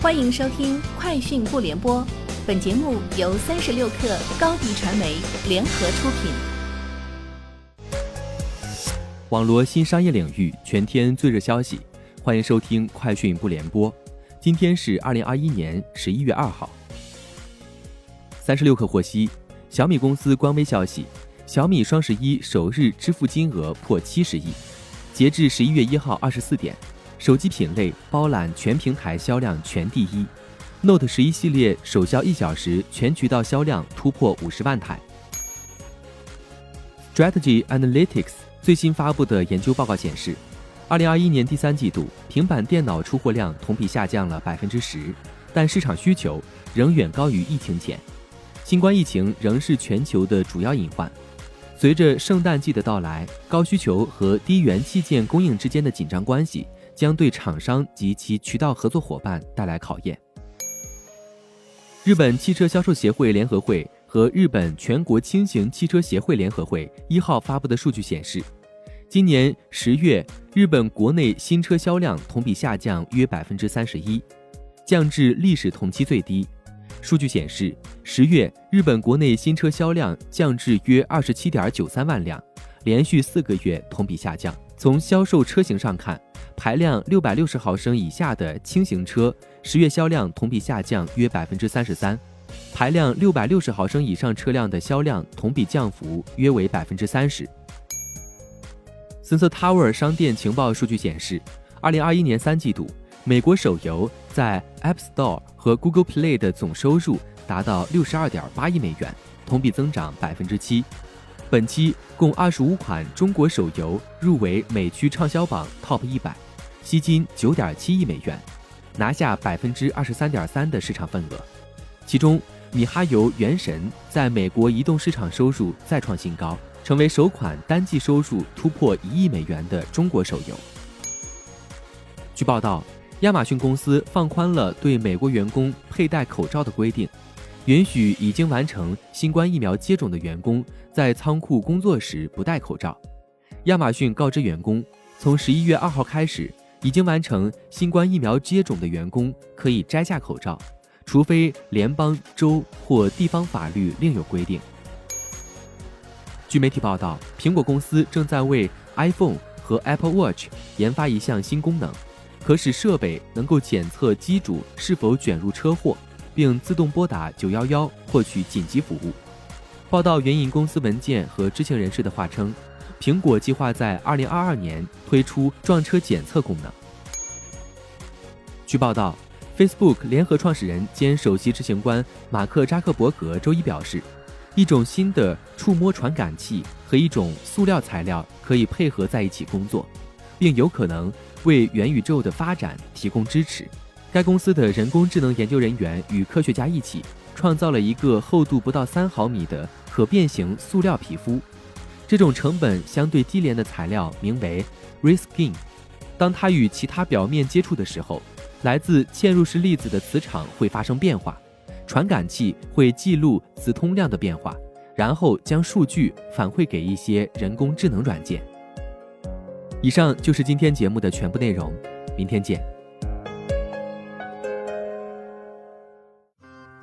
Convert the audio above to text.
欢迎收听《快讯不联播》，本节目由三十六克高低传媒联合出品。网罗新商业领域全天最热消息，欢迎收听《快讯不联播》。今天是二零二一年十一月二号。三十六克获悉，小米公司官微消息，小米双十一首日支付金额破七十亿，截至十一月一号二十四点。手机品类包揽全平台销量全第一，Note 十一系列首销一小时全渠道销量突破五十万台。Strategy Analytics 最新发布的研究报告显示，二零二一年第三季度平板电脑出货量同比下降了百分之十，但市场需求仍远高于疫情前。新冠疫情仍是全球的主要隐患。随着圣诞季的到来，高需求和低元器件供应之间的紧张关系。将对厂商及其渠道合作伙伴带来考验。日本汽车销售协会联合会和日本全国轻型汽车协会联合会一号发布的数据显示，今年十月日本国内新车销量同比下降约百分之三十一，降至历史同期最低。数据显示，十月日本国内新车销量降至约二十七点九三万辆，连续四个月同比下降。从销售车型上看，排量六百六十毫升以下的轻型车十月销量同比下降约百分之三十三，排量六百六十毫升以上车辆的销量同比降幅约为百分之三十。Sensor Tower 商店情报数据显示，二零二一年三季度，美国手游在 App Store 和 Google Play 的总收入达到六十二点八亿美元，同比增长百分之七。本期共二十五款中国手游入围美区畅销榜 Top 一百。吸金九点七亿美元，拿下百分之二十三点三的市场份额。其中，米哈游《原神》在美国移动市场收入再创新高，成为首款单季收入突破一亿美元的中国手游。据报道，亚马逊公司放宽了对美国员工佩戴口罩的规定，允许已经完成新冠疫苗接种的员工在仓库工作时不戴口罩。亚马逊告知员工，从十一月二号开始。已经完成新冠疫苗接种的员工可以摘下口罩，除非联邦、州或地方法律另有规定。据媒体报道，苹果公司正在为 iPhone 和 Apple Watch 研发一项新功能，可使设备能够检测机主是否卷入车祸，并自动拨打911获取紧急服务。报道援引公司文件和知情人士的话称。苹果计划在二零二二年推出撞车检测功能。据报道，Facebook 联合创始人兼首席执行官马克扎克伯格周一表示，一种新的触摸传感器和一种塑料材料可以配合在一起工作，并有可能为元宇宙的发展提供支持。该公司的人工智能研究人员与科学家一起创造了一个厚度不到三毫米的可变形塑料皮肤。这种成本相对低廉的材料名为 Reskin，当它与其他表面接触的时候，来自嵌入式粒子的磁场会发生变化，传感器会记录磁通量的变化，然后将数据反馈给一些人工智能软件。以上就是今天节目的全部内容，明天见。